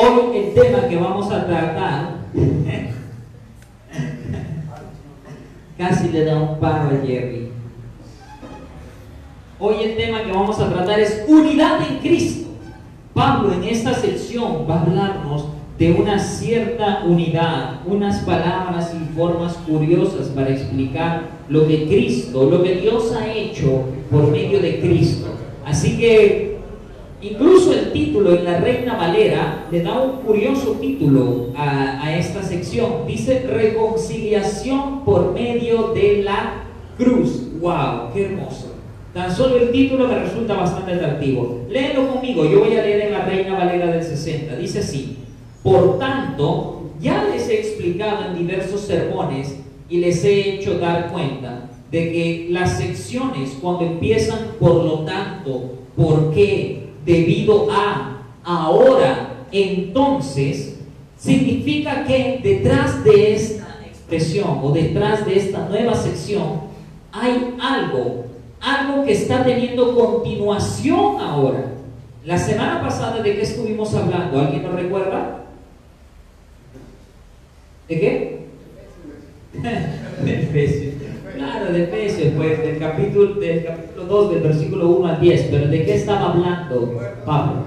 Hoy el tema que vamos a tratar, casi le da un paro a Jerry. Hoy el tema que vamos a tratar es unidad en Cristo. Pablo en esta sección va a hablarnos de una cierta unidad, unas palabras y formas curiosas para explicar lo que Cristo, lo que Dios ha hecho por medio de Cristo. Así que Incluso el título en la Reina Valera le da un curioso título a, esta sección. Dice reconciliación por medio de la cruz. ¡Wow! ¡Qué hermoso! Tan solo el título me resulta bastante atractivo. Léelo conmigo, yo voy a leer en la Reina Valera del 60. Dice así, por tanto, ya les he explicado en diversos sermones y les he hecho dar cuenta de que las secciones cuando empiezan por lo tanto, por qué, debido a, ahora, entonces, significa que detrás de esta expresión o detrás de esta nueva sección hay algo, algo que está teniendo continuación ahora. La semana pasada de qué estuvimos hablando, ¿alguien nos recuerda? ¿De qué? de. Claro, de Efesios, pues, del capítulo, del capítulo 2, del versículo 1 al 10. Pero ¿de qué estaba hablando Pablo?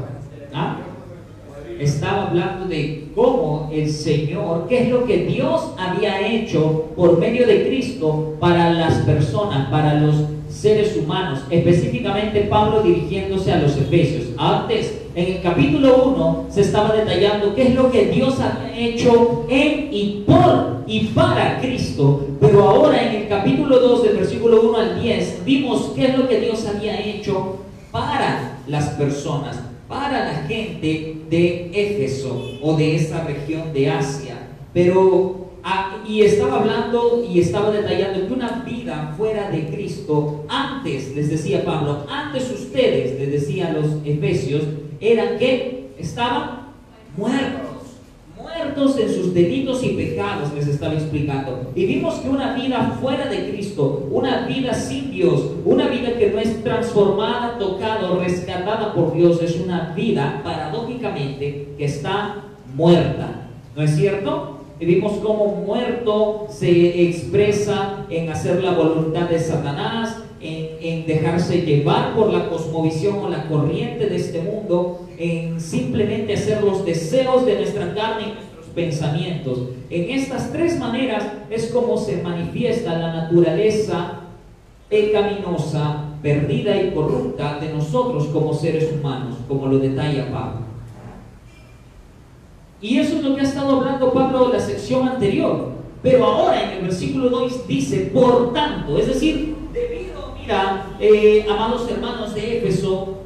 ¿Ah? Estaba hablando de cómo el Señor, qué es lo que Dios había hecho por medio de Cristo para las personas, para los seres humanos, específicamente Pablo dirigiéndose a los Efesios. Antes, en el capítulo 1, se estaba detallando qué es lo que Dios ha hecho en y por y para Cristo, pero ahora en el capítulo 2, del versículo 1 al 10, vimos qué es lo que Dios había hecho para las personas, para la gente de Éfeso o de esa región de Asia. Pero Ah, y estaba hablando y estaba detallando que una vida fuera de Cristo, antes, les decía Pablo, antes ustedes, les decía a los efesios, eran que estaban muertos, muertos en sus delitos y pecados, les estaba explicando. Y vimos que una vida fuera de Cristo, una vida sin Dios, una vida que no es transformada, tocada rescatada por Dios, es una vida, paradójicamente, que está muerta. ¿No es cierto? Y vimos cómo muerto se expresa en hacer la voluntad de Satanás, en, dejarse llevar por la cosmovisión o la corriente de este mundo, en simplemente hacer los deseos de nuestra carne y nuestros pensamientos. En estas tres maneras es como se manifiesta la naturaleza pecaminosa, perdida y corrupta de nosotros como seres humanos, como lo detalla Pablo. Y eso es lo que ha estado hablando Pablo en la sección anterior. Pero ahora en el versículo 2 dice, por tanto, es decir, eh, amados hermanos de Éfeso,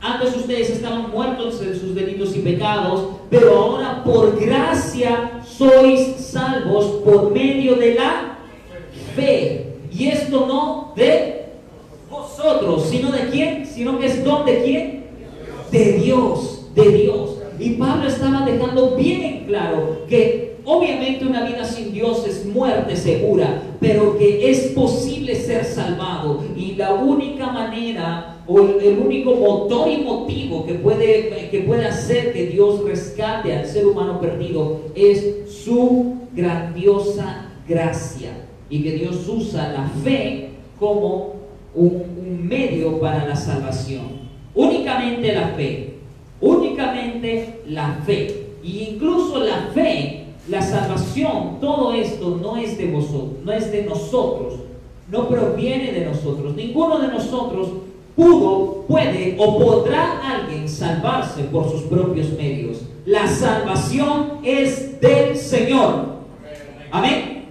antes ustedes estaban muertos en sus delitos y pecados, pero ahora por gracia sois salvos por medio de la fe. Y esto no de vosotros, sino de quién, sino que es don de quién? De Dios, de Dios. Y Pablo estaba dejando bien claro que obviamente una vida sin Dios es muerte segura, pero que es posible ser salvado. Y la única manera o el, único motor y motivo que puede, que puede hacer que Dios rescate al ser humano perdido es su grandiosa gracia. Y que Dios usa la fe como un medio para la salvación. Únicamente la fe únicamente la fe. Y incluso la fe, la salvación, todo esto no es de vosotros, no es de nosotros, no proviene de nosotros. Ninguno de nosotros pudo, puede o podrá alguien salvarse por sus propios medios. La salvación es del Señor. Amén.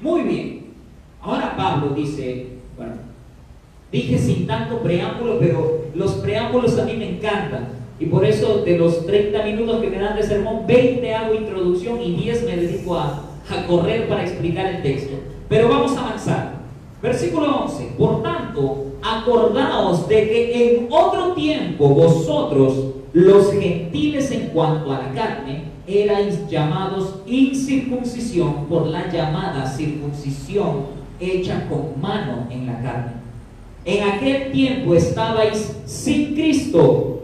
Muy bien. Ahora Pablo dice, bueno, dije sin tanto preámbulo, pero los preámbulos a mí me encantan. Y por eso de los 30 minutos que me dan de sermón, 20 hago introducción y 10 me dedico a, a correr para explicar el texto. Pero vamos a avanzar. Versículo 11. Por tanto, acordaos de que en otro tiempo vosotros, los gentiles en cuanto a la carne, erais llamados incircuncisión por la llamada circuncisión hecha con mano en la carne. En aquel tiempo estabais sin Cristo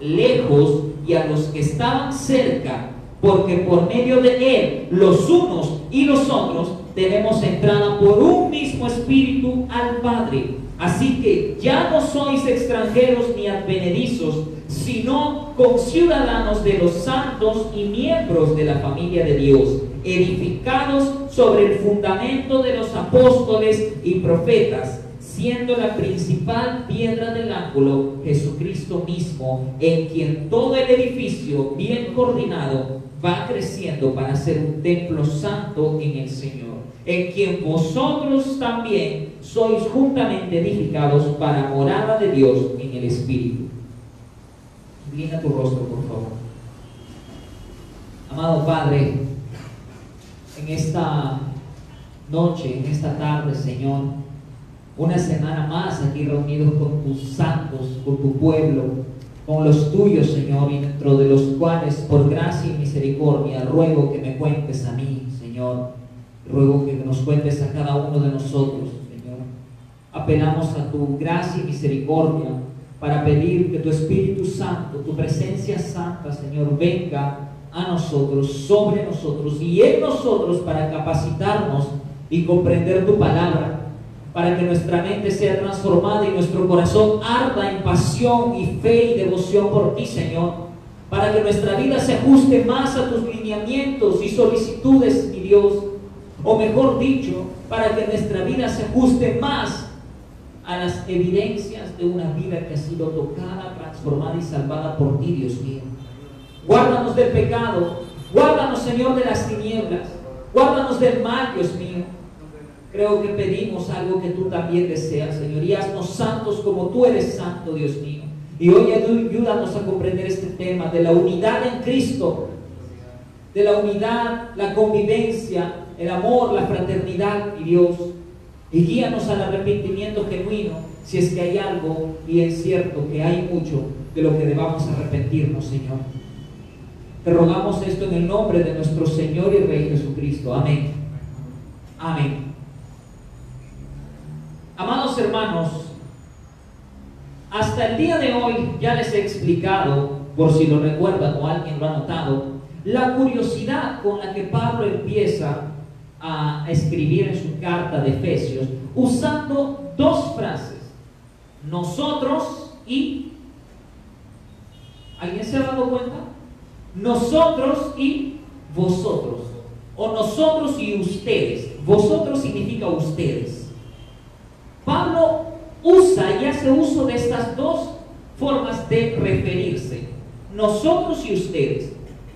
lejos y a los que estaban cerca, porque por medio de él los unos y los otros tenemos entrada por un mismo espíritu al Padre. Así que ya no sois extranjeros ni advenedizos, sino conciudadanos de los santos y miembros de la familia de Dios, edificados sobre el fundamento de los apóstoles y profetas, siendo la principal piedra del ángulo Jesucristo mismo, en quien todo el edificio bien coordinado va creciendo para ser un templo santo en el Señor, en quien vosotros también sois juntamente edificados para morada de Dios en el Espíritu. Inclina tu rostro, por favor. Amado Padre, en esta noche, en esta tarde, Señor, una semana más aquí reunidos con tus santos, con tu pueblo, con los tuyos, Señor, y dentro de los cuales, por gracia y misericordia, ruego que me cuentes a mí, Señor. Ruego que nos cuentes a cada uno de nosotros, Señor. Apelamos a tu gracia y misericordia para pedir que tu Espíritu Santo, tu presencia santa, Señor, venga a nosotros, sobre nosotros y en nosotros para capacitarnos y comprender tu palabra, para que nuestra mente sea transformada y nuestro corazón arda en pasión y fe y devoción por ti, Señor, para que nuestra vida se ajuste más a tus lineamientos y solicitudes, mi Dios, o mejor dicho, para que nuestra vida se ajuste más a las evidencias de una vida que ha sido tocada, transformada y salvada por ti, Dios mío. Guárdanos del pecado, guárdanos, Señor, de las tinieblas, guárdanos del mal, Dios mío. Creo que pedimos algo que tú también deseas, Señor, y haznos santos como tú eres santo, Dios mío. Y hoy ayúdanos a comprender este tema de la unidad en Cristo, de la unidad, la convivencia, el amor, la fraternidad, y Dios. Y guíanos al arrepentimiento genuino, si es que hay algo, y es cierto que hay mucho de lo que debamos arrepentirnos, Señor. Te rogamos esto en el nombre de nuestro Señor y Rey Jesucristo. Amén. Amén. Amados hermanos, hasta el día de hoy ya les he explicado, por si lo recuerdan o alguien lo ha notado, la curiosidad con la que Pablo empieza a escribir en su carta de Efesios usando dos frases, nosotros y... ¿Alguien se ha dado cuenta? Nosotros y vosotros. O nosotros y ustedes. Vosotros significa ustedes. Usa y hace uso de estas dos formas de referirse. Nosotros y ustedes.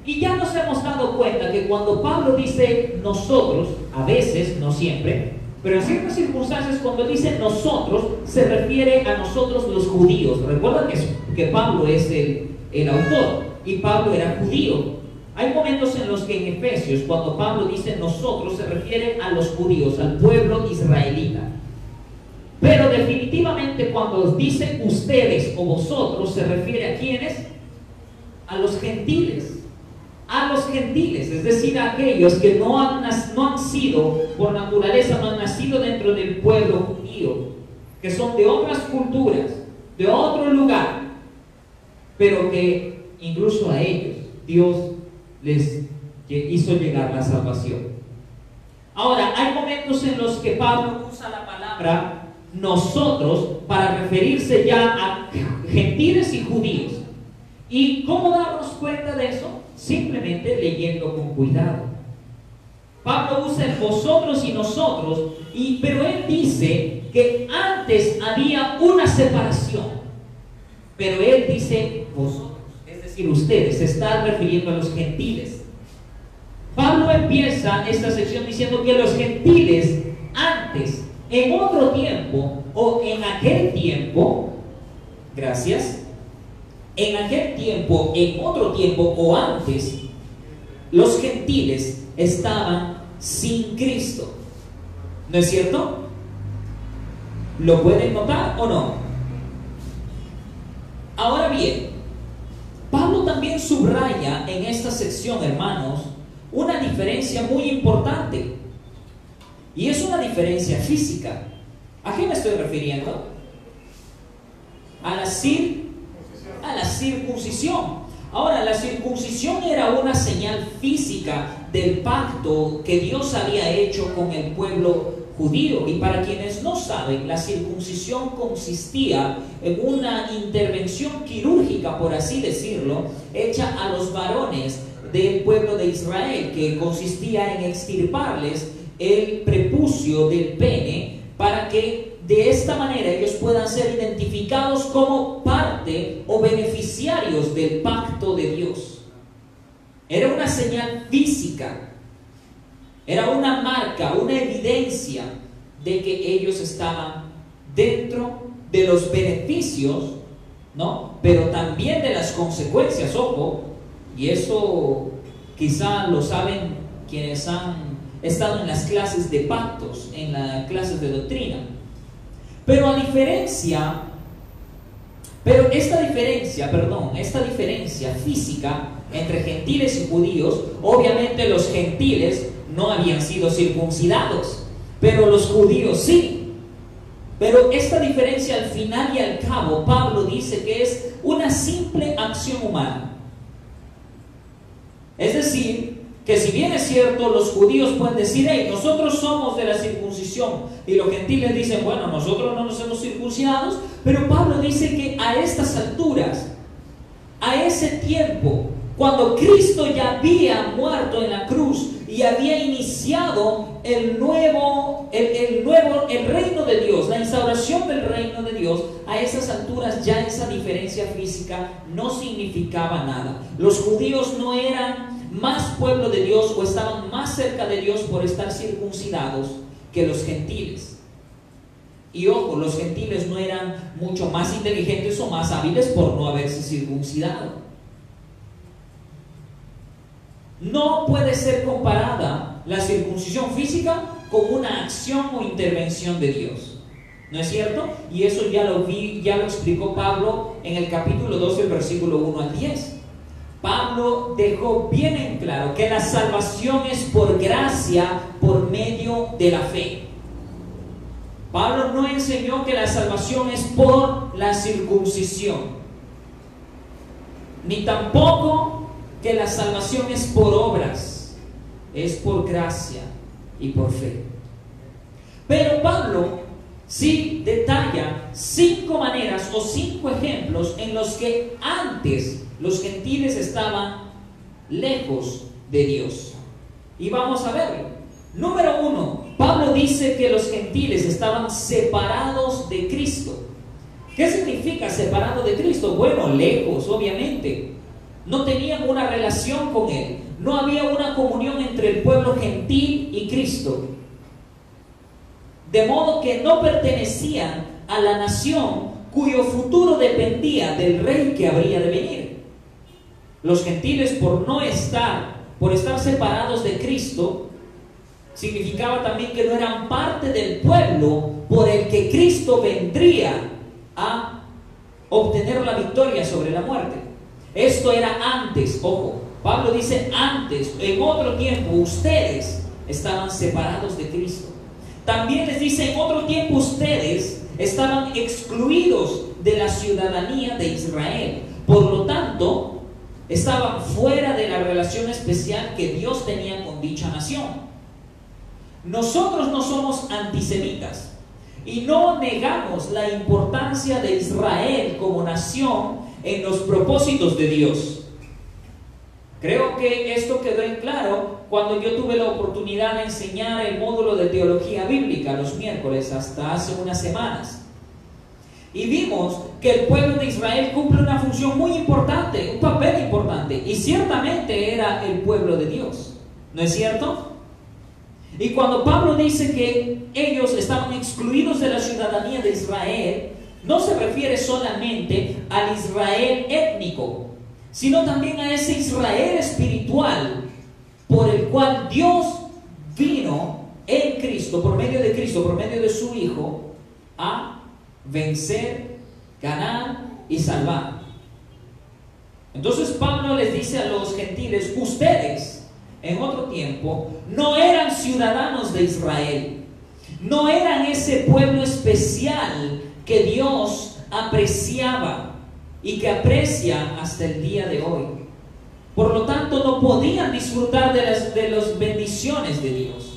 Y ya nos hemos dado cuenta que cuando Pablo dice nosotros, a veces, no siempre, pero en ciertas circunstancias cuando dice nosotros, se refiere a nosotros los judíos. Recuerda que, que Pablo es el, el autor y Pablo era judío. Hay momentos en los que en Efesios, cuando Pablo dice nosotros, se refiere a los judíos, al pueblo israelita. Pero definitivamente cuando dice ustedes o vosotros, se refiere a quienes? A los gentiles a los gentiles, es decir, a aquellos que no han, no han sido, por naturaleza, no han nacido dentro del pueblo judío, que son de otras culturas, de otro lugar, pero que incluso a ellos Dios les hizo llegar la salvación. Ahora, hay momentos en los que Pablo usa la palabra nosotros para referirse ya a gentiles y judíos. ¿Y cómo darnos cuenta de eso? simplemente leyendo con cuidado. Pablo usa vosotros y nosotros, y, pero él dice que antes había una separación. Pero él dice vosotros, es decir, ustedes, se está refiriendo a los gentiles. Pablo empieza esta sección diciendo que los gentiles antes, en otro tiempo o en aquel tiempo, gracias, en aquel tiempo, en otro tiempo o antes, los gentiles estaban sin Cristo. ¿No es cierto? ¿Lo pueden notar o no? Ahora bien, Pablo también subraya en esta sección, hermanos, una diferencia muy importante. Y es una diferencia física. ¿A qué me estoy refiriendo? A la, a la circuncisión. Ahora, la circuncisión era una señal física del pacto que Dios había hecho con el pueblo judío. Y para quienes no saben, la circuncisión consistía en una intervención quirúrgica, por así decirlo, hecha a los varones del pueblo de Israel, que consistía en extirparles el prepucio del pene para que de esta manera ellos puedan ser identificados como parte o beneficiarios del pacto de Dios. Era una señal física, era una marca, una evidencia de que ellos estaban dentro de los beneficios, ¿no? Pero también de las consecuencias, ojo, y eso quizá lo saben quienes han estado en las clases de pactos, en las clases de doctrina. Pero a diferencia, pero esta diferencia, perdón, esta diferencia física entre gentiles y judíos, obviamente los gentiles no habían sido circuncidados, pero los judíos sí. Pero esta diferencia al final y al cabo, Pablo dice que es una simple acción humana. Es decir, que si bien es cierto, los judíos pueden decir, hey, nosotros somos de la circuncisión, y los gentiles dicen, bueno, nosotros no nos hemos circuncidados, pero Pablo dice que a estas alturas, a ese tiempo, cuando Cristo ya había muerto en la cruz y había iniciado el nuevo, el, el, nuevo, el reino de Dios, la instauración del reino de Dios, a esas alturas ya esa diferencia física no significaba nada. Los judíos no eran más pueblo de Dios o estaban más cerca de Dios por estar circuncidados que los gentiles. Y ojo, los gentiles no eran mucho más inteligentes o más hábiles por no haberse circuncidado. No puede ser comparada la circuncisión física con una acción o intervención de Dios. ¿No es cierto? Y eso ya lo vi, ya lo explicó Pablo en el capítulo 12, versículo 1 al 10. Pablo dejó bien en claro que la salvación es por gracia, por medio de la fe. Pablo no enseñó que la salvación es por la circuncisión, ni tampoco que la salvación es por obras, es por gracia y por fe. Pero Pablo sí detalla cinco maneras o cinco ejemplos en los que antes los gentiles estaban lejos de Dios. Y vamos a verlo. Número uno, Pablo dice que los gentiles estaban separados de Cristo. ¿Qué significa separado de Cristo? Bueno, lejos, obviamente. No tenían una relación con Él. No había una comunión entre el pueblo gentil y Cristo. De modo que no pertenecían a la nación cuyo futuro dependía del rey que habría de venir. Los gentiles por no estar, por estar separados de Cristo, significaba también que no eran parte del pueblo por el que Cristo vendría a obtener la victoria sobre la muerte. Esto era antes, ojo, Pablo dice antes, en otro tiempo ustedes estaban separados de Cristo. También les dice en otro tiempo ustedes estaban excluidos de la ciudadanía de Israel. Por lo tanto, estaban fuera de la relación especial que Dios tenía con dicha nación. Nosotros no somos antisemitas y no negamos la importancia de Israel como nación en los propósitos de Dios. Creo que esto quedó en claro cuando yo tuve la oportunidad de enseñar el módulo de teología bíblica los miércoles hasta hace unas semanas. Y vimos que el pueblo de Israel cumple una función muy importante, un papel importante, y ciertamente era el pueblo de Dios. ¿No es cierto? Y cuando Pablo dice que ellos estaban excluidos de la ciudadanía de Israel, no se refiere solamente al Israel étnico, sino también a ese Israel espiritual por el cual Dios vino en Cristo, por medio de Cristo, por medio de su Hijo, a vencer, ganar y salvar. Entonces Pablo les dice a los gentiles, ustedes en otro tiempo no eran ciudadanos de Israel, no eran ese pueblo especial que Dios apreciaba y que aprecia hasta el día de hoy. Por lo tanto, no podían disfrutar de las, de las bendiciones de Dios.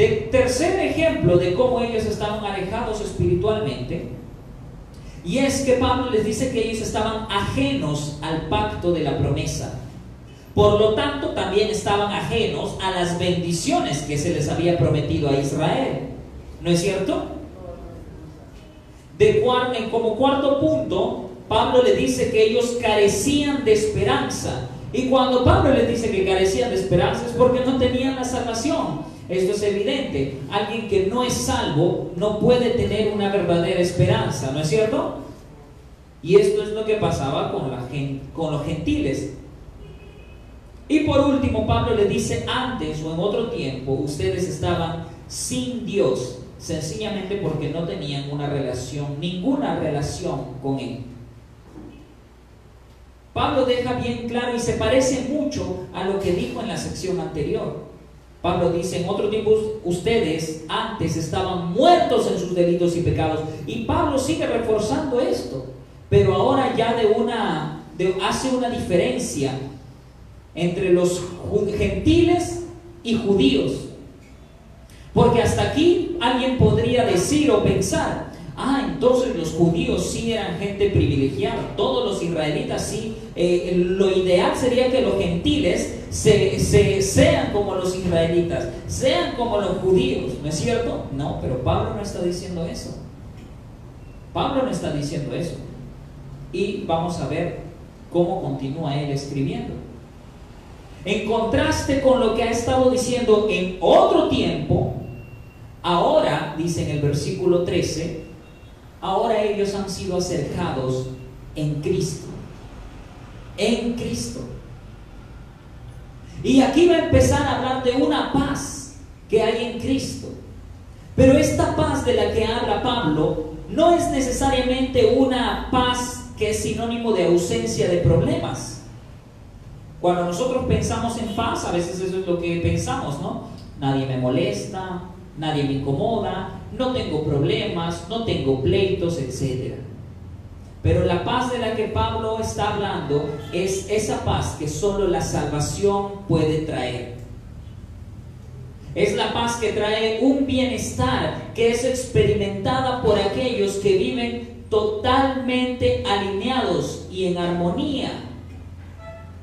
De tercer ejemplo de cómo ellos estaban alejados espiritualmente, y es que Pablo les dice que ellos estaban ajenos al pacto de la promesa. Por lo tanto, también estaban ajenos a las bendiciones que se les había prometido a Israel. ¿No es cierto? De como cuarto punto, Pablo le dice que ellos carecían de esperanza. Y cuando Pablo les dice que carecían de esperanza es porque no tenían la salvación. Esto es evidente. Alguien que no es salvo no puede tener una verdadera esperanza, ¿no es cierto? Y esto es lo que pasaba con, con los gentiles. Y por último, Pablo le dice, antes o en otro tiempo, ustedes estaban sin Dios sencillamente porque no tenían una relación, ninguna relación con Él. Pablo deja bien claro y se parece mucho a lo que dijo en la sección anterior. Pablo dice, en otro tiempo ustedes antes estaban muertos en sus delitos y pecados. Y Pablo sigue reforzando esto, pero ahora ya de una, hace una diferencia entre los gentiles y judíos. Porque hasta aquí alguien podría decir o pensar, ah, entonces los judíos sí eran gente privilegiada, todos los israelitas sí, eh, lo ideal sería que los gentiles se, sean como los israelitas, sean como los judíos, ¿no es cierto? No, pero Pablo no está diciendo eso. Pablo no está diciendo eso. Y vamos a ver cómo continúa él escribiendo. En contraste con lo que ha estado diciendo en otro tiempo, Ahora, dice en el versículo 13, ahora ellos han sido acercados en Cristo. En Cristo. Y aquí va a empezar a hablar de una paz que hay en Cristo. Pero esta paz de la que habla Pablo no es necesariamente una paz que es sinónimo de ausencia de problemas. Cuando nosotros pensamos en paz, a veces eso es lo que pensamos, ¿no? Nadie me molesta, nadie me incomoda, no tengo problemas, no tengo pleitos, etc. Pero la paz de la que Pablo está hablando es esa paz que solo la salvación puede traer. Es la paz que trae un bienestar que es experimentada por aquellos que viven totalmente alineados y en armonía,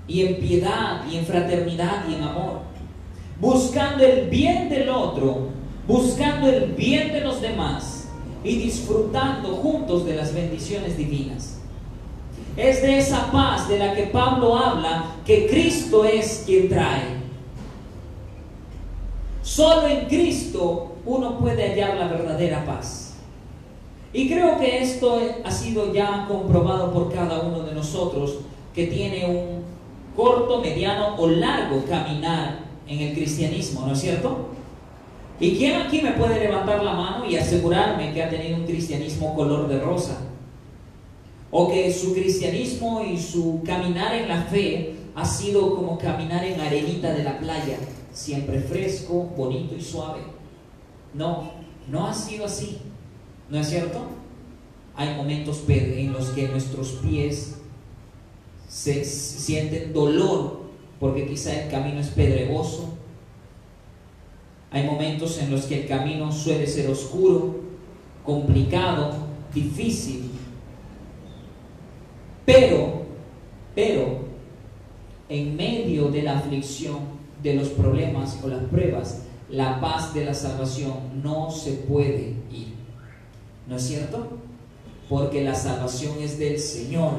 y en piedad, y en fraternidad, y en amor, buscando el bien del otro buscando el bien de los demás y disfrutando juntos de las bendiciones divinas. Es de esa paz de la que Pablo habla que Cristo es quien trae. Solo en Cristo uno puede hallar la verdadera paz. Y creo que esto ha sido ya comprobado por cada uno de nosotros que tiene un corto, mediano o largo caminar en el cristianismo, ¿no es cierto? ¿Y quién aquí me puede levantar la mano y asegurarme que ha tenido un cristianismo color de rosa? O que su cristianismo y su caminar en la fe ha sido como caminar en arenita de la playa, siempre fresco, bonito y suave. No, no ha sido así. ¿No es cierto? Hay momentos en los que nuestros pies sienten dolor porque quizá el camino es pedregoso, hay momentos en los que el camino suele ser oscuro, complicado, difícil. Pero, pero, en medio de la aflicción, de los problemas o las pruebas, la paz de la salvación no se puede ir. ¿No es cierto? Porque la salvación es del Señor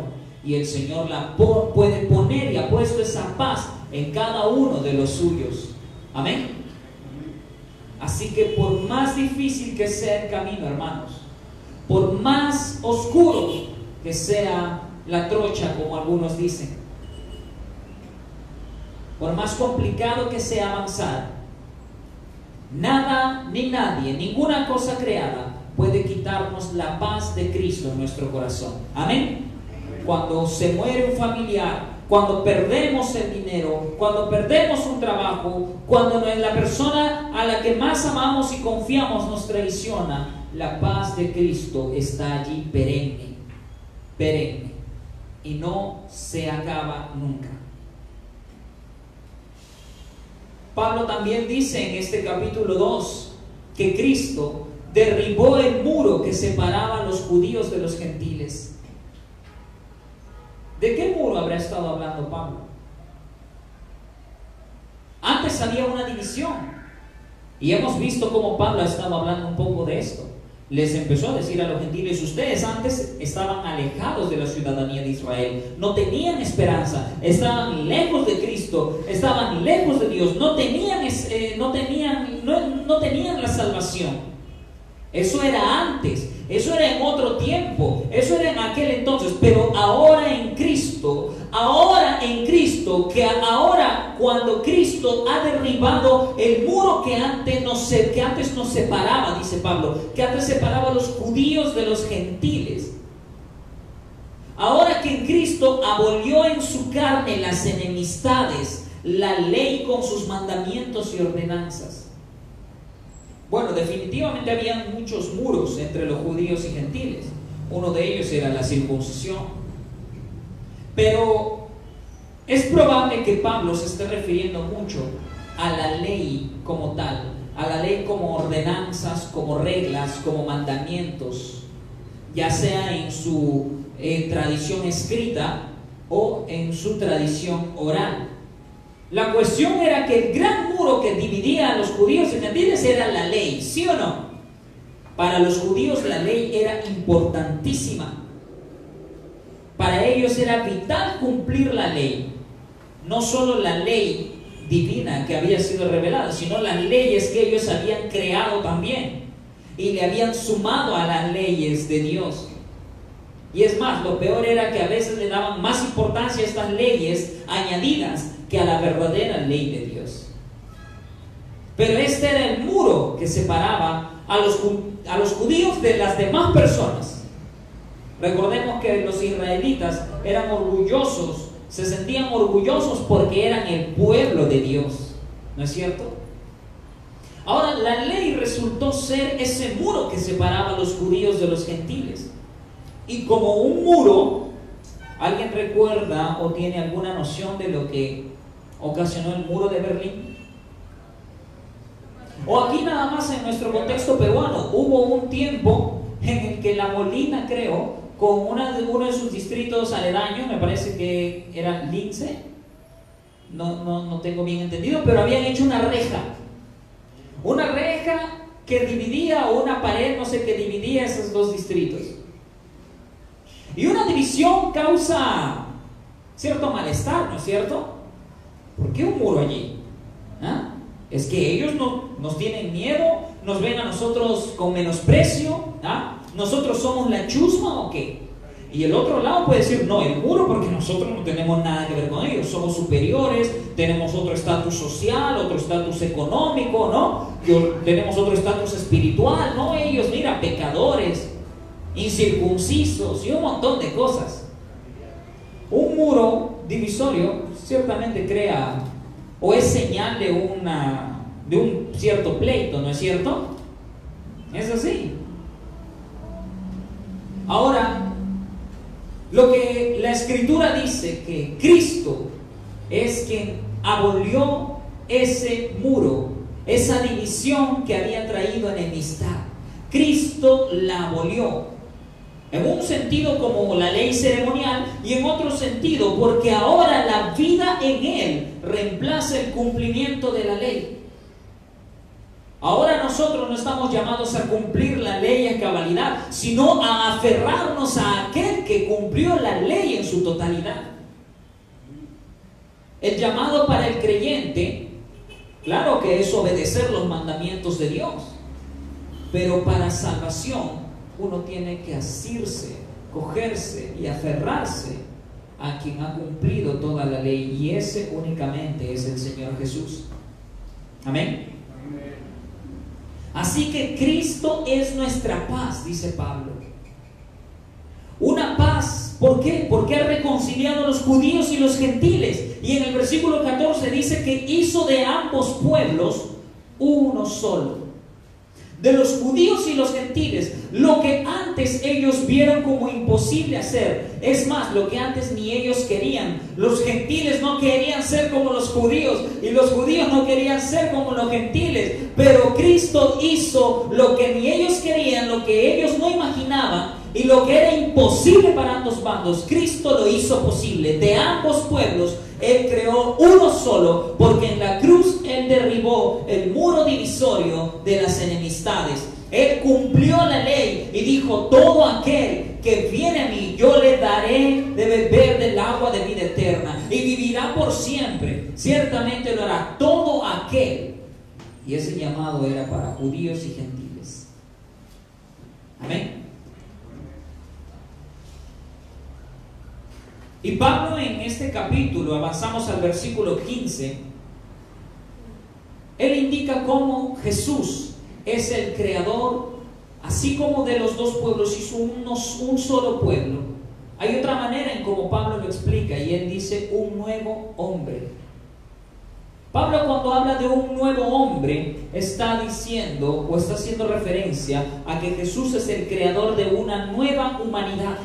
y el Señor la puede poner y ha puesto esa paz en cada uno de los suyos. Amén. Así que por más difícil que sea el camino, hermanos, por más oscuro que sea la trocha, como algunos dicen, por más complicado que sea avanzar, nada ni nadie, ninguna cosa creada puede quitarnos la paz de Cristo en nuestro corazón. Amén. Cuando se muere un familiar, cuando perdemos el dinero, cuando perdemos un trabajo, cuando la persona a la que más amamos y confiamos nos traiciona, la paz de Cristo está allí perenne, perenne, y no se acaba nunca. Pablo también dice en este capítulo 2 que Cristo derribó el muro que separaba a los judíos de los gentiles ¿De qué muro habrá estado hablando Pablo? Antes había una división. Y hemos visto cómo Pablo ha estado hablando un poco de esto. Les empezó a decir a los gentiles, ustedes antes estaban alejados de la ciudadanía de Israel, no tenían esperanza, estaban lejos de Cristo, estaban lejos de Dios, no tenían, eh, no tenían, no tenían la salvación. Eso era antes, eso era en otro tiempo, eso era en aquel entonces, pero ahora en Cristo, ahora en Cristo, que ahora cuando Cristo ha derribado el muro que antes nos, que antes nos separaba, dice Pablo, que antes separaba a los judíos de los gentiles. Ahora que en Cristo abolió en su carne las enemistades, la ley con sus mandamientos y ordenanzas bueno, definitivamente habían muchos muros entre los judíos y gentiles. Uno de ellos era la circuncisión. Pero es probable que Pablo se esté refiriendo mucho a la ley como tal, a la ley como ordenanzas, como reglas, como mandamientos, ya sea en su eh, tradición escrita o en su tradición oral. La cuestión era que el gran muro que dividía a los judíos y gentiles era la ley, ¿sí o no? Para los judíos la ley era importantísima. Para ellos era vital cumplir la ley. No solo la ley divina que había sido revelada, sino las leyes que ellos habían creado también y le habían sumado a las leyes de Dios. Y es más, lo peor era que a veces le daban más importancia a estas leyes añadidas que a la verdadera ley de Dios. Pero este era el muro que separaba a los, a los judíos de las demás personas. Recordemos que los israelitas eran orgullosos, se sentían orgullosos porque eran el pueblo de Dios. ¿No es cierto? Ahora, la ley resultó ser ese muro que separaba a los judíos de los gentiles. Y como un muro, ¿alguien recuerda o tiene alguna noción de lo que ocasionó el muro de Berlín? O aquí nada más en nuestro contexto peruano, hubo un tiempo en el que La Molina, creo, con uno de sus distritos aledaños, me parece que era Lince, no, no, no tengo bien entendido, pero habían hecho una reja. Una reja que dividía, o una pared, no sé, que dividía esos dos distritos. Y una división causa cierto malestar, ¿no es cierto? ¿Por qué un muro allí? ¿Ah? Es que ellos no, nos tienen miedo, nos ven a nosotros con menosprecio, ¿ah? ¿Nosotros somos la chusma o qué? Y el otro lado puede decir, no, el muro porque nosotros no tenemos nada que ver con ellos, somos superiores, tenemos otro estatus social, otro estatus económico, ¿no? tenemos otro estatus espiritual, ¿no? Ellos, mira, pecadores, incircuncisos y un montón de cosas. Un muro divisorio ciertamente crea o es señal de, una, de un cierto pleito, ¿no es cierto? Es así. Ahora, lo que la escritura dice que Cristo es quien abolió ese muro, esa división que había traído enemistad. Cristo la abolió. En un sentido como la ley ceremonial y en otro sentido porque ahora la vida en Él reemplaza el cumplimiento de la ley. Ahora nosotros no estamos llamados a cumplir la ley en cabalidad, sino a aferrarnos a aquel que cumplió la ley en su totalidad. El llamado para el creyente, claro que es obedecer los mandamientos de Dios, pero para salvación uno tiene que asirse, cogerse y aferrarse a quien ha cumplido toda la ley y ese únicamente es el Señor Jesús. Amén. Así que Cristo es nuestra paz, dice Pablo. Una paz, ¿por qué? Porque ha reconciliado a los judíos y los gentiles. Y en el versículo 14 dice que hizo de ambos pueblos uno solo de los judíos y los gentiles, lo que antes ellos vieron como imposible hacer, es más, lo que antes ni ellos querían. Los gentiles no querían ser como los judíos y los judíos no querían ser como los gentiles, pero Cristo hizo lo que ni ellos querían, lo que ellos no imaginaban y lo que era imposible para ambos bandos, Cristo lo hizo posible. De ambos pueblos, Él creó uno solo, porque en la cruz Él derribó el muro divisorio de las enemistades. Él cumplió la ley y dijo, todo aquel que viene a mí, yo le daré de beber del agua de vida eterna y vivirá por siempre. Ciertamente lo hará todo aquel. Y ese llamado era para judíos y gentiles. Amén. Y Pablo en este capítulo, avanzamos al versículo 15, él indica cómo Jesús es el creador, así como de los dos pueblos hizo unos, un solo pueblo. Hay otra manera en cómo Pablo lo explica y él dice un nuevo hombre. Pablo cuando habla de un nuevo hombre está diciendo o está haciendo referencia a que Jesús es el creador de una nueva humanidad.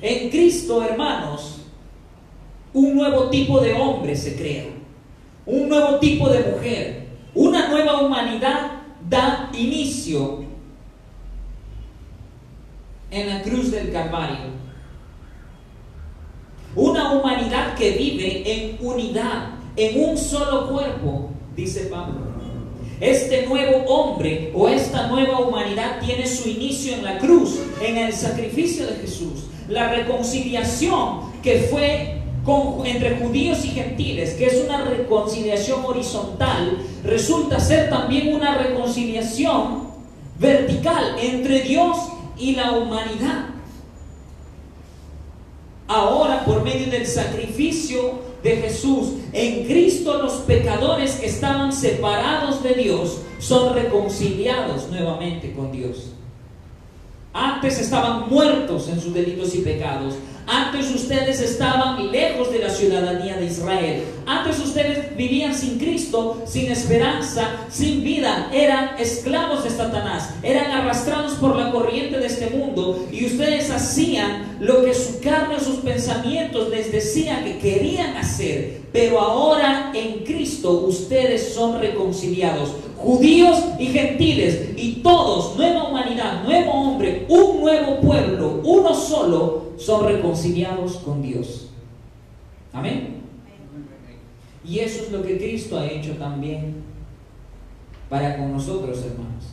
En Cristo, hermanos, un nuevo tipo de hombre se crea, un nuevo tipo de mujer, una nueva humanidad da inicio en la cruz del Calvario. Una humanidad que vive en unidad, en un solo cuerpo, dice Pablo. Este nuevo hombre o esta nueva humanidad tiene su inicio en la cruz, en el sacrificio de Jesús la reconciliación que fue entre judíos y gentiles, que es una reconciliación horizontal, resulta ser también una reconciliación vertical entre Dios y la humanidad. Ahora, por medio del sacrificio de Jesús, en Cristo los pecadores que estaban separados de Dios son reconciliados nuevamente con Dios. Antes estaban muertos en sus delitos y pecados. Antes ustedes estaban lejos de la ciudadanía de Israel. Antes ustedes vivían sin Cristo, sin esperanza, sin vida. Eran esclavos de Satanás. Eran arrastrados por la corriente de este mundo. Y ustedes hacían lo que su carne o sus pensamientos les decían que querían hacer. Pero ahora en Cristo ustedes son reconciliados. Judíos y gentiles. Y todos, nueva humanidad, nuevo hombre, un nuevo pueblo, uno solo, son reconciliados con Dios. Amén. Y eso es lo que Cristo ha hecho también para con nosotros, hermanos.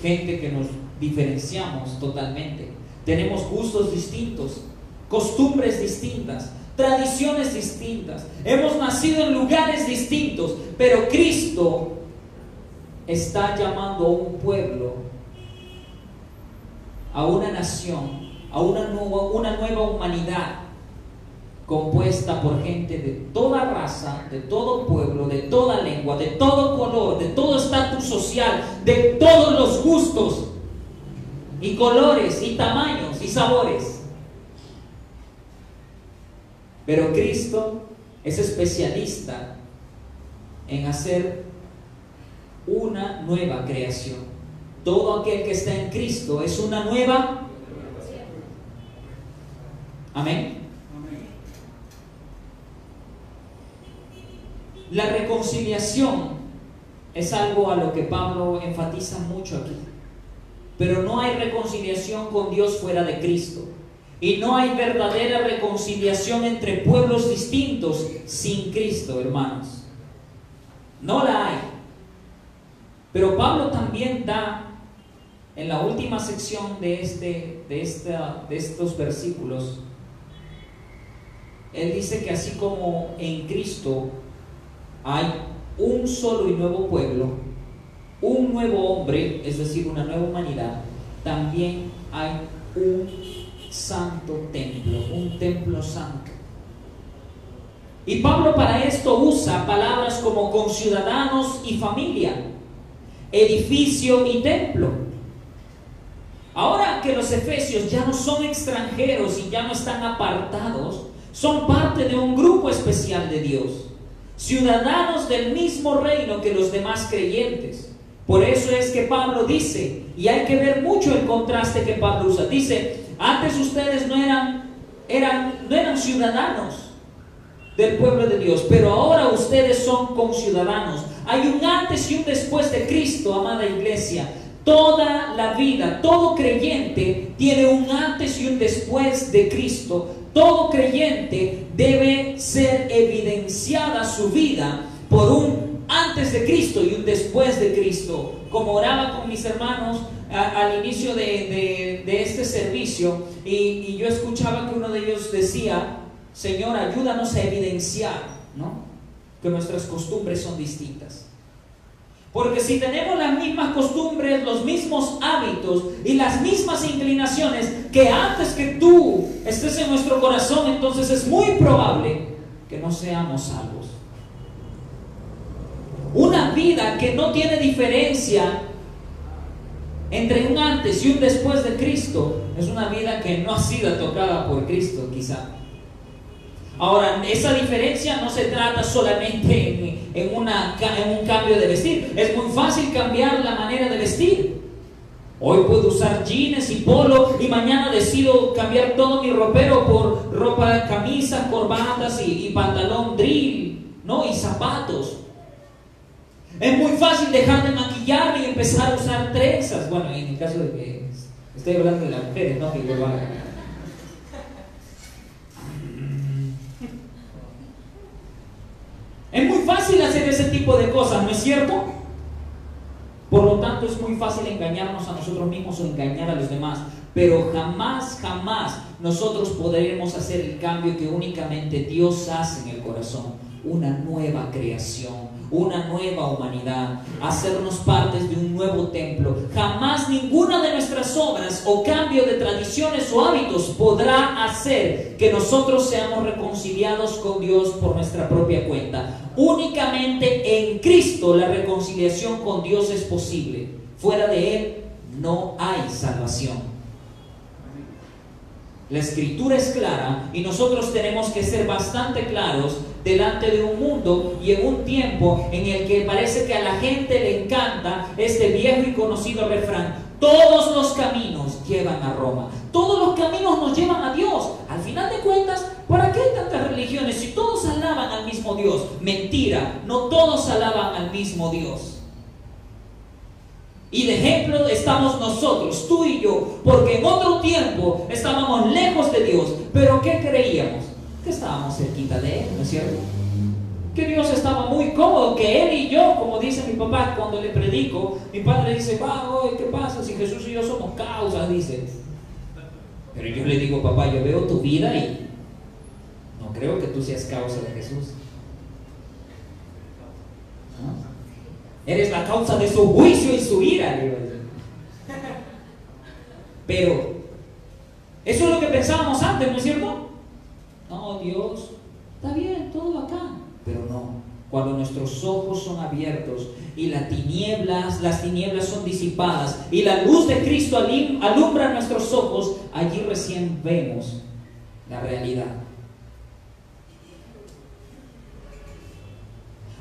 Gente que nos diferenciamos totalmente. Tenemos gustos distintos, costumbres distintas, tradiciones distintas. Hemos nacido en lugares distintos, pero Cristo está llamando a un pueblo, a una nación, a una nueva, una nueva humanidad compuesta por gente de toda raza, de todo pueblo, de toda lengua, de todo color, de todo estatus social, de todos los gustos y colores y tamaños y sabores. Pero Cristo es especialista en hacer una nueva creación. Todo aquel que está en Cristo es una nueva. Amén. La reconciliación es algo a lo que Pablo enfatiza mucho aquí. pero no hay reconciliación con Dios fuera de Cristo. Y no hay verdadera reconciliación entre pueblos distintos sin Cristo, hermanos. No la hay. Pero Pablo también da en la última sección de, este, de, esta, de estos versículos, él dice que así como en Cristo hay un solo y nuevo pueblo, un nuevo hombre, es decir, una nueva humanidad, también hay un santo templo, un templo santo. Y Pablo para esto usa palabras como conciudadanos y familia, edificio y templo. Ahora que los efesios ya no son extranjeros y ya no están apartados, son parte de un grupo especial de Dios, ciudadanos del mismo reino que los demás creyentes. Por eso es que Pablo dice, y hay que ver mucho el contraste que Pablo usa, dice, antes ustedes no eran, eran, no eran ciudadanos del pueblo de Dios, pero ahora ustedes son conciudadanos. Hay un antes y un después de Cristo, amada iglesia. Toda la vida, todo creyente tiene un antes y un después de Cristo. Todo creyente debe ser evidenciada su vida por un antes de Cristo y un después de Cristo. Como oraba con mis hermanos al inicio de, este servicio y, y, yo escuchaba que uno de ellos decía, Señor, ayúdanos a evidenciar ¿no? que nuestras costumbres son distintas. Porque si tenemos las mismas costumbres, los mismos hábitos y las mismas inclinaciones que antes que tú estés en nuestro corazón, entonces es muy probable que no seamos salvos. Vida que no tiene diferencia entre un antes y un después de Cristo es una vida que no ha sido tocada por Cristo, quizá. Ahora, esa diferencia no se trata solamente en, una, en un cambio de vestir. Es muy fácil cambiar la manera de vestir. Hoy puedo usar jeans y polo y mañana decido cambiar todo mi ropero por ropa de camisa, corbatas y, y pantalón drill, ¿no? Y zapatos. Es muy fácil dejar de maquillarme y empezar a usar trenzas. Bueno, en el caso de que estoy hablando de las mujeres, ¿no? Que Es muy fácil hacer ese tipo de cosas, ¿no es cierto? Por lo tanto, es muy fácil engañarnos a nosotros mismos o engañar a los demás. Pero jamás, jamás nosotros podremos hacer el cambio que únicamente Dios hace en el corazón. Una nueva creación una nueva humanidad, hacernos partes de un nuevo templo. Jamás ninguna de nuestras obras o cambio de tradiciones o hábitos podrá hacer que nosotros seamos reconciliados con Dios por nuestra propia cuenta. Únicamente en Cristo la reconciliación con Dios es posible. Fuera de Él no hay salvación. La escritura es clara y nosotros tenemos que ser bastante claros delante de un mundo y en un tiempo en el que parece que a la gente le encanta este viejo y conocido refrán. Todos los caminos llevan a Roma. Todos los caminos nos llevan a Dios. Al final de cuentas, ¿para qué hay tantas religiones si todos alaban al mismo Dios? Mentira, no todos alaban al mismo Dios. Y de ejemplo estamos nosotros, tú y yo, porque en otro tiempo estábamos lejos de Dios, pero ¿qué creíamos? Que estábamos cerquita de Él, ¿no es cierto? Que Dios estaba muy cómodo, que Él y yo, como dice mi papá cuando le predico, mi padre dice, va, ¿qué pasa si Jesús y yo somos causas? Dice. Pero yo le digo, papá, yo veo tu vida y no creo que tú seas causa de Jesús. Eres la causa de su juicio y su ira. Pero eso es lo que pensábamos antes, ¿no es cierto? No, Dios, está bien, todo acá. Pero no, cuando nuestros ojos son abiertos y las tinieblas, las tinieblas son disipadas y la luz de Cristo alumbra nuestros ojos, allí recién vemos la realidad.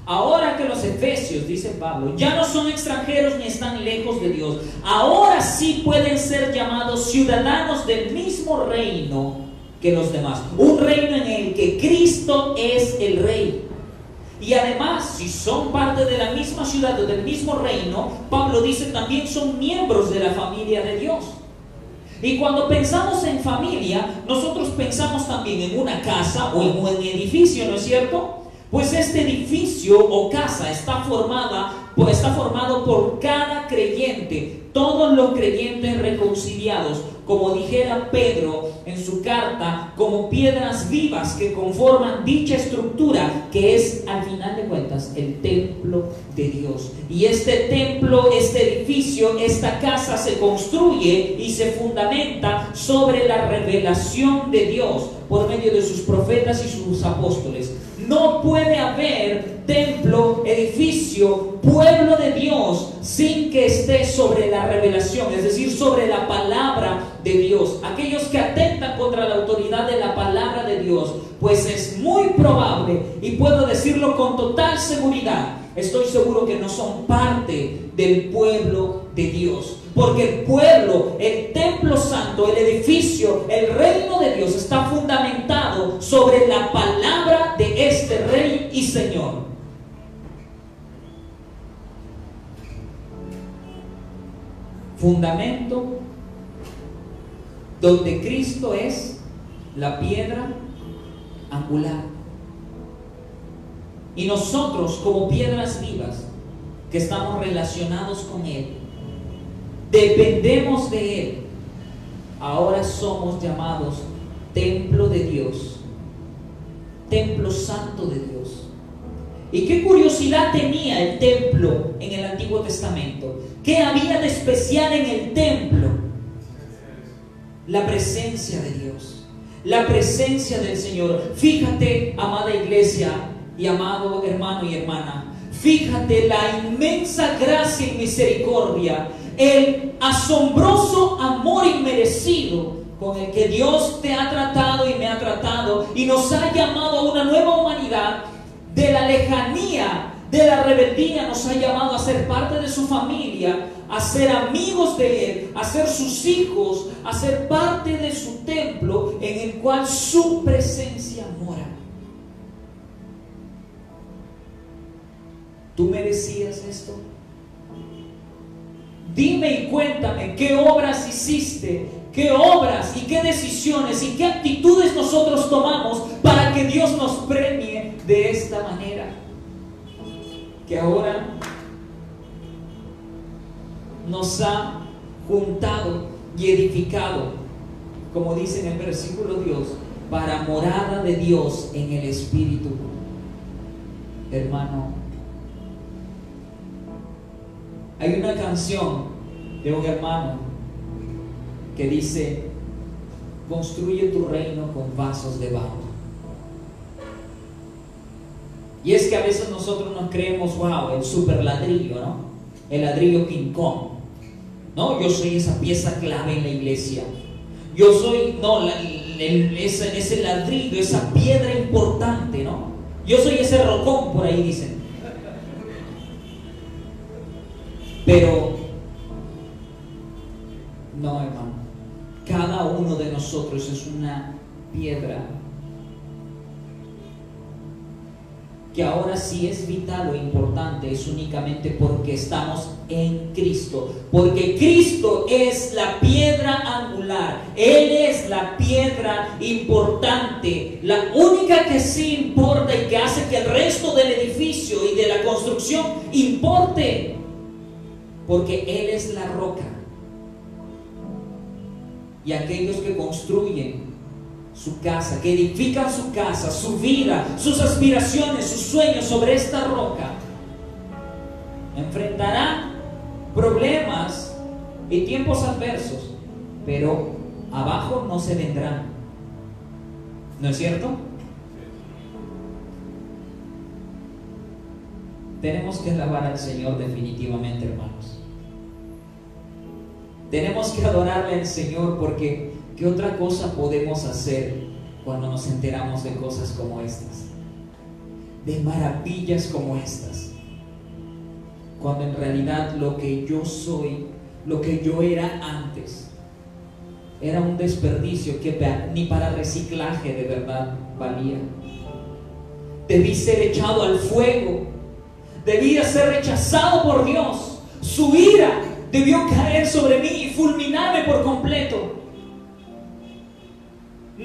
Ahora que los efesios, dice Pablo, ya no son extranjeros ni están lejos de Dios, ahora sí pueden ser llamados ciudadanos del mismo reino que los demás. Un reino en el que Cristo es el rey. Y además, si son parte de la misma ciudad o del mismo reino, Pablo dice también son miembros de la familia de Dios. Y cuando pensamos en familia, nosotros pensamos también en una casa o en un edificio, ¿no es cierto? Pues este edificio o casa está formada, pues está formado por cada creyente, todos los creyentes reconciliados, como dijera Pedro en su carta, como piedras vivas que conforman dicha estructura, que es al final de cuentas el templo de Dios. Y este templo, este edificio, esta casa se construye y se fundamenta sobre la revelación de Dios por medio de sus profetas y sus apóstoles. No puede haber templo, edificio, pueblo de Dios sin que esté sobre la revelación, es decir, sobre la palabra de Dios. Aquellos que atentan contra la autoridad de la palabra de Dios, pues es muy probable, y puedo decirlo con total seguridad, estoy seguro que no son parte del pueblo de Dios. Porque el pueblo, el templo santo, el edificio, el reino de Dios está fundamentado sobre la palabra Fundamento donde Cristo es la piedra angular. Y nosotros como piedras vivas que estamos relacionados con Él, dependemos de Él, ahora somos llamados templo de Dios, templo santo de Dios. ¿Y qué curiosidad tenía el templo en el Antiguo Testamento? ¿Qué había de especial en el templo? La presencia de Dios, la presencia del Señor. Fíjate, amada iglesia y amado hermano y hermana, fíjate la inmensa gracia y misericordia el asombroso amor inmerecido con el que Dios te ha tratado y me ha tratado y nos ha llamado a una nueva humanidad de la lejanía, de la rebeldía, nos ha llamado a ser parte de su familia, a ser amigos de Él, a ser sus hijos, a ser parte de su templo en el cual su presencia mora. ¿Tú merecías esto? Dime y cuéntame qué obras hiciste, qué obras y qué decisiones y qué actitudes nosotros tomamos para que Dios nos premie de esta manera. Que ahora nos ha juntado y edificado, como dice en el versículo Dios, para morada de Dios en el Espíritu. Hermano, hay una canción de un hermano que dice, construye tu reino con vasos de barro. Y es que a veces nosotros nos creemos, wow, el super ladrillo, ¿no? El ladrillo King Kong. No, yo soy esa pieza clave en la iglesia. Yo soy, no, ese, ese ladrillo, esa piedra importante, ¿no? Yo soy ese rocón, por ahí dicen. Pero, no hermano, cada uno de nosotros es una piedra que ahora sí es vital o importante es únicamente porque estamos en Cristo. Porque Cristo es la piedra angular. Él es la piedra importante. La única que sí importa y que hace que el resto del edificio y de la construcción importe porque Él es la roca. Y aquellos que construyen su casa, que edifican su casa, su vida, sus aspiraciones, sus sueños sobre esta roca, enfrentarán problemas y tiempos adversos, pero abajo no se vendrán. ¿No es cierto? Tenemos que alabar al Señor definitivamente, hermanos. Tenemos que adorarle al Señor porque ¿qué otra cosa podemos hacer cuando nos enteramos de cosas como estas? De maravillas como estas. Cuando en realidad lo que yo soy, lo que yo era antes, era un desperdicio que ni para reciclaje de verdad valía. Debí ser echado al fuego. Debía ser rechazado por Dios. Su ira debió caer sobre mí y fulminarme por completo.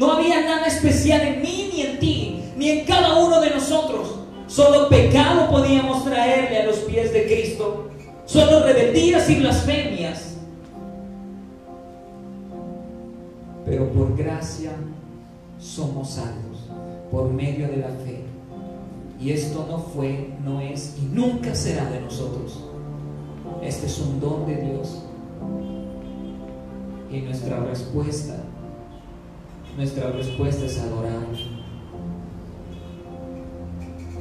No había nada especial en mí ni en ti, ni en cada uno de nosotros. Solo pecado podíamos traerle a los pies de Cristo. Solo rebeldías y blasfemias. Pero por gracia somos salvos, por medio de la fe. Y esto no fue, no es y nunca será de nosotros. Este es un don de Dios. Y nuestra respuesta, nuestra respuesta es adorar.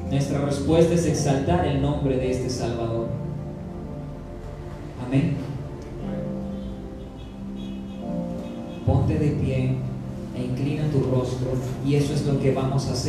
Nuestra respuesta es exaltar el nombre de este Salvador. Amén. Ponte de pie e inclina tu rostro y eso es lo que vamos a hacer.